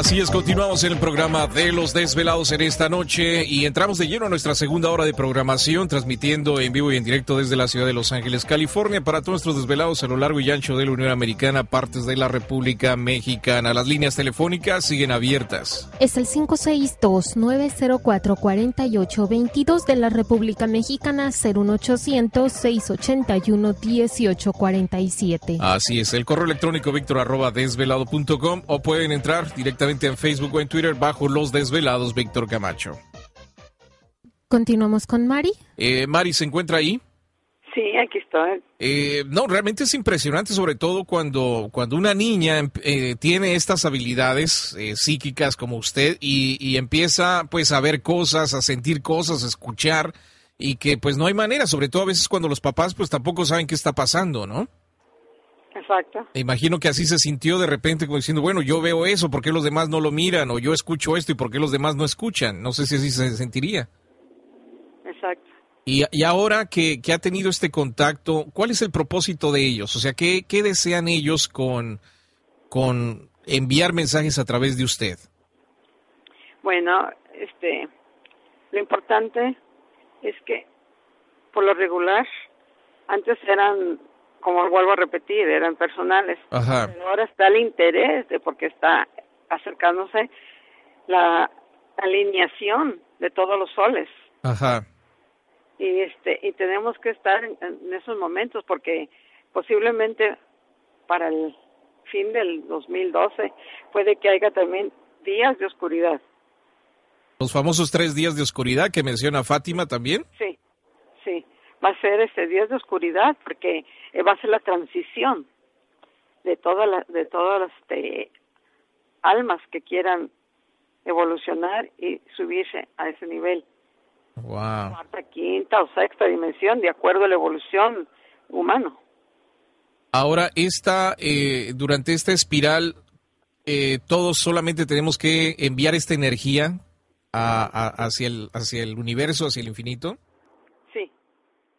Así es, continuamos en el programa de Los Desvelados en esta noche y entramos de lleno a nuestra segunda hora de programación, transmitiendo en vivo y en directo desde la ciudad de Los Ángeles, California, para todos nuestros desvelados a lo largo y ancho de la Unión Americana, partes de la República Mexicana. Las líneas telefónicas siguen abiertas. Es el 562-904-4822 de la República Mexicana, 01800-681-1847. Así es, el correo electrónico víctor arroba desvelado.com o pueden entrar directamente en Facebook o en Twitter bajo Los Desvelados Víctor Camacho. Continuamos con Mari. Eh, Mari, ¿se encuentra ahí? Sí, aquí estoy. Eh, no, realmente es impresionante, sobre todo cuando, cuando una niña em, eh, tiene estas habilidades eh, psíquicas como usted y, y, empieza pues a ver cosas, a sentir cosas, a escuchar y que pues no hay manera, sobre todo a veces cuando los papás pues tampoco saben qué está pasando, ¿no? Exacto. Imagino que así se sintió de repente como diciendo, bueno, yo veo eso, ¿por qué los demás no lo miran? O yo escucho esto y ¿por qué los demás no escuchan? No sé si así se sentiría. Exacto. Y, y ahora que, que, ha tenido este contacto, ¿cuál es el propósito de ellos? O sea, ¿qué, qué desean ellos con, con enviar mensajes a través de usted? Bueno, este, lo importante es que por lo regular antes eran como vuelvo a repetir, eran personales. Ajá. Pero ahora está el interés de porque está acercándose la alineación de todos los soles. Ajá. Y este y tenemos que estar en, en esos momentos porque posiblemente para el fin del 2012 puede que haya también días de oscuridad. Los famosos tres días de oscuridad que menciona Fátima también. Sí, sí va a ser ese días de oscuridad porque va a ser la transición de todas las de todas las este, almas que quieran evolucionar y subirse a ese nivel. Wow. Cuarta, quinta o sexta dimensión de acuerdo a la evolución humana. Ahora, esta, eh, durante esta espiral, eh, todos solamente tenemos que enviar esta energía a, a, hacia, el, hacia el universo, hacia el infinito.